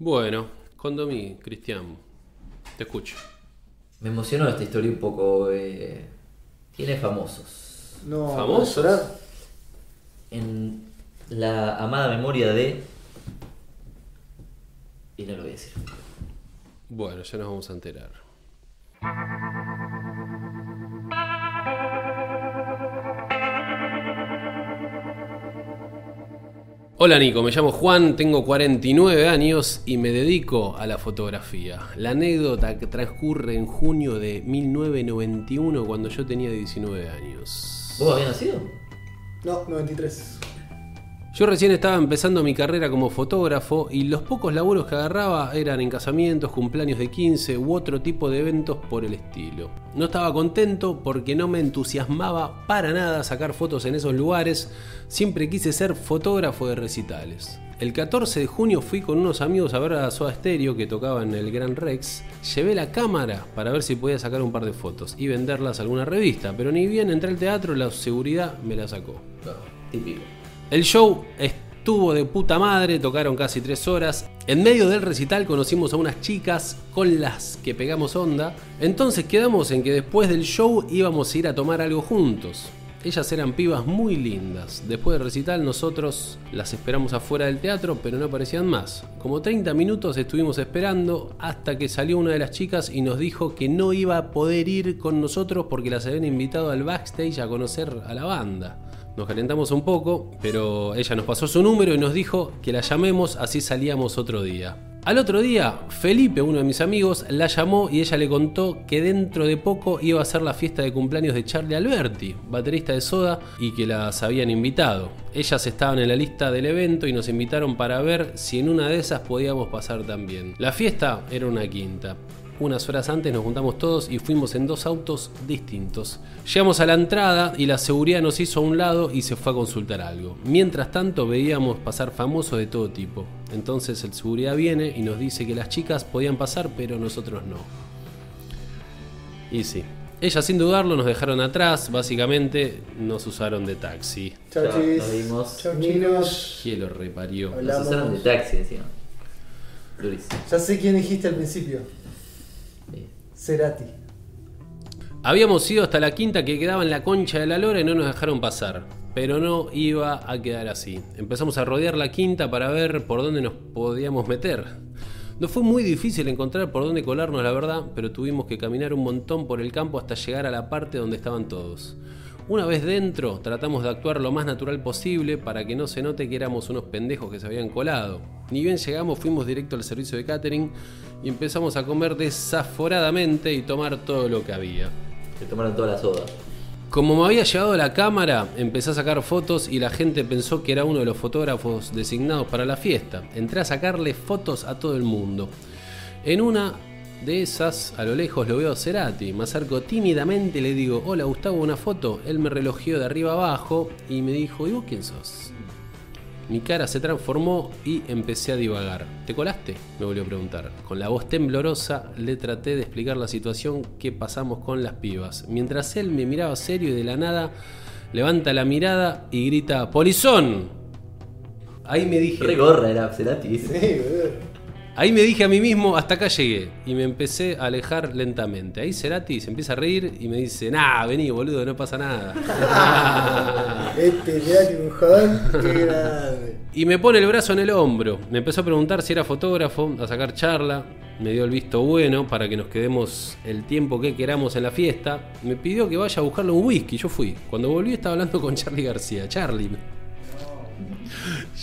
Bueno, Condomí, Cristian, te escucho. Me emocionó esta historia un poco. eh, tiene famosos. No, ¿Famosos? En la amada memoria de. Y no lo voy a decir. Bueno, ya nos vamos a enterar. Hola Nico, me llamo Juan, tengo 49 años y me dedico a la fotografía. La anécdota que transcurre en junio de 1991 cuando yo tenía 19 años. ¿Vos habías nacido? No, 93. Yo recién estaba empezando mi carrera como fotógrafo y los pocos laburos que agarraba eran en casamientos, cumpleaños de 15 u otro tipo de eventos por el estilo. No estaba contento porque no me entusiasmaba para nada sacar fotos en esos lugares, siempre quise ser fotógrafo de recitales. El 14 de junio fui con unos amigos a ver a Soda Stereo que tocaba en el Gran Rex. Llevé la cámara para ver si podía sacar un par de fotos y venderlas a alguna revista, pero ni bien entré al teatro la seguridad me la sacó. No, típico. El show estuvo de puta madre, tocaron casi tres horas. En medio del recital conocimos a unas chicas con las que pegamos onda. Entonces quedamos en que después del show íbamos a ir a tomar algo juntos. Ellas eran pibas muy lindas. Después del recital nosotros las esperamos afuera del teatro, pero no aparecían más. Como 30 minutos estuvimos esperando hasta que salió una de las chicas y nos dijo que no iba a poder ir con nosotros porque las habían invitado al backstage a conocer a la banda. Nos calentamos un poco, pero ella nos pasó su número y nos dijo que la llamemos así salíamos otro día. Al otro día, Felipe, uno de mis amigos, la llamó y ella le contó que dentro de poco iba a ser la fiesta de cumpleaños de Charlie Alberti, baterista de Soda, y que las habían invitado. Ellas estaban en la lista del evento y nos invitaron para ver si en una de esas podíamos pasar también. La fiesta era una quinta. Unas horas antes nos juntamos todos y fuimos en dos autos distintos. Llegamos a la entrada y la seguridad nos hizo a un lado y se fue a consultar algo. Mientras tanto veíamos pasar famosos de todo tipo. Entonces el seguridad viene y nos dice que las chicas podían pasar pero nosotros no. Y sí. Ellas sin dudarlo nos dejaron atrás, básicamente nos usaron de taxi. Chau, nos vimos. Chau, chinos. ¿Quién lo reparió? Nos usaron de taxi. Luis. Ya sé quién dijiste al principio. Cerati. Habíamos ido hasta la quinta que quedaba en la concha de la lora y no nos dejaron pasar. Pero no iba a quedar así. Empezamos a rodear la quinta para ver por dónde nos podíamos meter. No fue muy difícil encontrar por dónde colarnos, la verdad, pero tuvimos que caminar un montón por el campo hasta llegar a la parte donde estaban todos. Una vez dentro, tratamos de actuar lo más natural posible para que no se note que éramos unos pendejos que se habían colado. Ni bien llegamos, fuimos directo al servicio de catering y empezamos a comer desaforadamente y tomar todo lo que había. Se tomaron toda la soda. Como me había llevado la cámara, empecé a sacar fotos y la gente pensó que era uno de los fotógrafos designados para la fiesta. Entré a sacarle fotos a todo el mundo. En una de esas, a lo lejos lo veo a Cerati. Me acerco tímidamente y le digo, hola Gustavo, una foto. Él me relojeó de arriba abajo y me dijo, ¿y vos quién sos? Mi cara se transformó y empecé a divagar. ¿Te colaste? Me volvió a preguntar. Con la voz temblorosa le traté de explicar la situación que pasamos con las pibas. Mientras él me miraba serio y de la nada levanta la mirada y grita ¡Polizón! Ahí me dije. Re gorra era Cerati. Sí. Ahí me dije a mí mismo, hasta acá llegué. Y me empecé a alejar lentamente. Ahí Cerati se empieza a reír y me dice, nah, vení, boludo, no pasa nada. Este Cerati un jodón. Qué y me pone el brazo en el hombro. Me empezó a preguntar si era fotógrafo, a sacar charla. Me dio el visto bueno para que nos quedemos el tiempo que queramos en la fiesta. Me pidió que vaya a buscarle un whisky. Yo fui. Cuando volví estaba hablando con Charlie García. Charlie.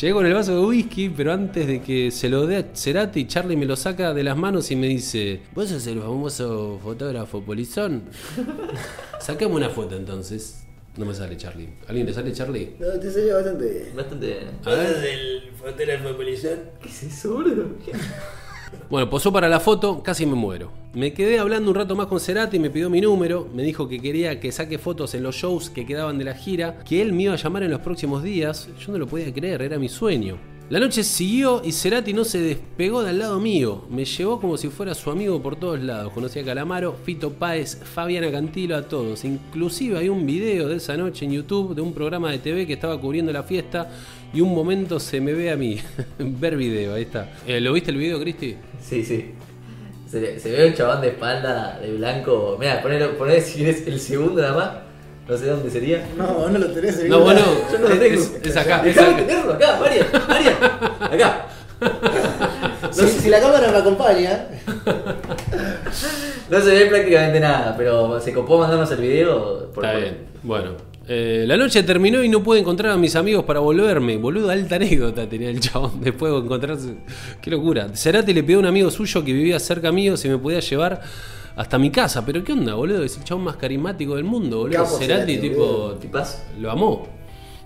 Llego con el vaso de whisky, pero antes de que se lo dé a Cerati, Charlie me lo saca de las manos y me dice: ¿Vos sos el famoso fotógrafo polizón? Sacame una foto entonces. No me sale Charlie. ¿Alguien te sale Charlie? No, te salió bastante bien. Bastante. A ver. del fotógrafo policial? ¿Qué es eso, boludo? Bueno, posó para la foto, casi me muero. Me quedé hablando un rato más con Cerati, me pidió mi número, me dijo que quería que saque fotos en los shows que quedaban de la gira, que él me iba a llamar en los próximos días. Yo no lo podía creer, era mi sueño. La noche siguió y Cerati no se despegó del lado mío. Me llevó como si fuera su amigo por todos lados. Conocí a Calamaro, Fito Páez, Fabiana Cantilo, a todos. Inclusive hay un video de esa noche en YouTube de un programa de TV que estaba cubriendo la fiesta y un momento se me ve a mí. Ver video, ahí está. Eh, ¿Lo viste el video, Cristi? Sí, sí. Se, se ve un chabón de espalda, de blanco. Mira, ponelo, ponelo si quieres el segundo nada más. No sé dónde sería. No, vos no lo tenés en No, bueno, Yo no lo es, tengo. es- es acá, es acá. tenerlo acá, Marian, Marian. Acá. Si, si la cámara me acompaña, No se ve prácticamente nada, pero se copó mandarnos el video. por- Está por- bien. Bueno. Eh, la noche terminó y no pude encontrar a mis amigos para volverme. Boludo, alta anécdota tenía el chabón después de encontrarse. Qué locura. Cerati le pidió a un amigo suyo que vivía cerca mío si me podía llevar hasta mi casa. Pero qué onda, boludo. Es el chabón más carismático del mundo, boludo. Capo Cerati, tipo. Lo amó.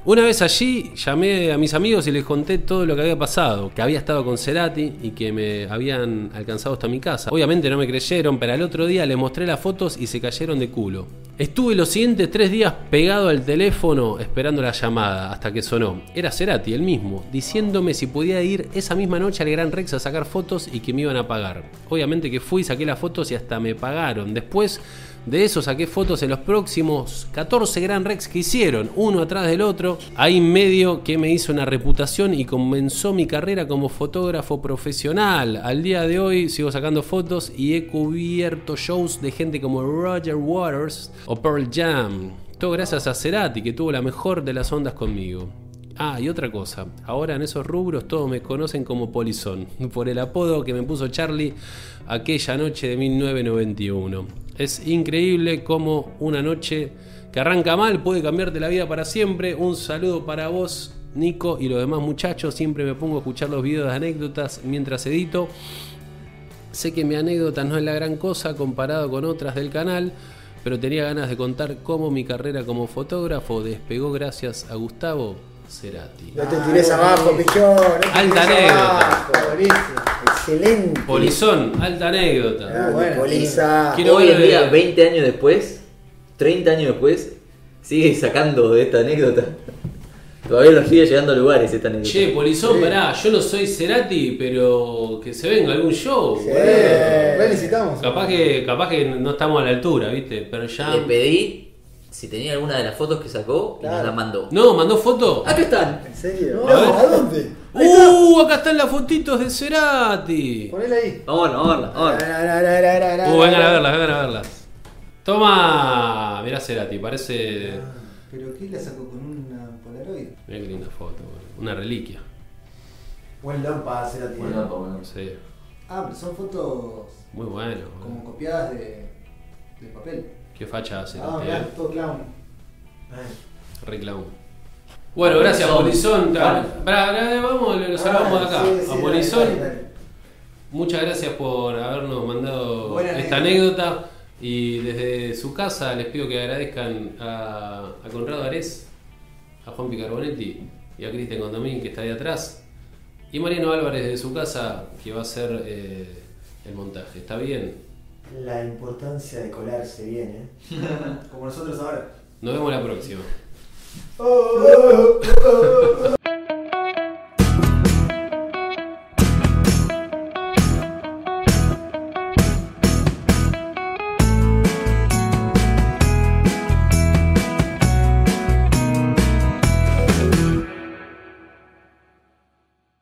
Una vez allí llamé a mis amigos y les conté todo lo que había pasado, que había estado con Cerati y que me habían alcanzado hasta mi casa. Obviamente no me creyeron, pero al otro día les mostré las fotos y se cayeron de culo. Estuve los siguientes tres días pegado al teléfono esperando la llamada hasta que sonó. Era Cerati, el mismo, diciéndome si podía ir esa misma noche al Gran Rex a sacar fotos y que me iban a pagar. Obviamente que fui, saqué las fotos y hasta me pagaron. Después de eso saqué fotos en los próximos 14 Gran Rex que hicieron, uno atrás del otro. Ahí medio que me hizo una reputación y comenzó mi carrera como fotógrafo profesional. Al día de hoy sigo sacando fotos y he cubierto shows de gente como Roger Waters o Pearl Jam. Todo gracias a Cerati que tuvo la mejor de las ondas conmigo. Ah, y otra cosa, ahora en esos rubros todos me conocen como Polizón, por el apodo que me puso Charlie aquella noche de 1991. Es increíble cómo una noche que arranca mal puede cambiarte la vida para siempre. Un saludo para vos, Nico, y los demás muchachos. Siempre me pongo a escuchar los videos de anécdotas mientras edito. Sé que mi anécdota no es la gran cosa comparado con otras del canal, pero tenía ganas de contar cómo mi carrera como fotógrafo despegó gracias a Gustavo Cerati. no te tires abajo, pichón. No Alta anécdota. Excelente. Polizón, alta anécdota. Ah, bueno. Poliza. Quiero Hoy en día, de- 20 años después, 30 años después, sigue sacando de esta anécdota. Todavía nos sigue llegando a lugares esta anécdota. Che, Polizón, pará, yo no soy Cerati, pero que se venga algún show. Sí, necesitamos. Capaz que, capaz que no estamos a la altura, ¿viste? Pero ya. Le pedí si tenía alguna de las fotos que sacó y nos Claro. la mandó. No, mandó foto. Acá están. ¿En serio? A. No, ¿a dónde? ¡Uh! Acá están las fotitos de Cerati. Ponela ahí. Vamos, vamos. Uh, vengan a verlas, vengan a verlas. Toma, mirá Cerati, parece. ¿Pero qué la sacó con una Polaroid? Mirá qué linda foto, boludo. una reliquia. Buen log para hacer a ti. Bueno, bueno. Sí, Ah, pero son fotos muy bueno. como copiadas de, de papel. Qué facha hace Ah, mirá, eh. todo clown. Re clown. Bueno, gracias Polizón. Pará, vamos, lo salvamos de acá. Ah, a Polizón. Muchas gracias por habernos mandado Buena esta anécdota. anécdota. Y desde su casa les pido que agradezcan a, a Conrado Ares, a Juan Picarbonetti y a Cristian Condomín que está ahí atrás. Y Mariano Álvarez desde su casa que va a hacer eh, el montaje. ¿Está bien? La importancia de colarse bien, ¿eh? Como nosotros ahora. Nos vemos la próxima.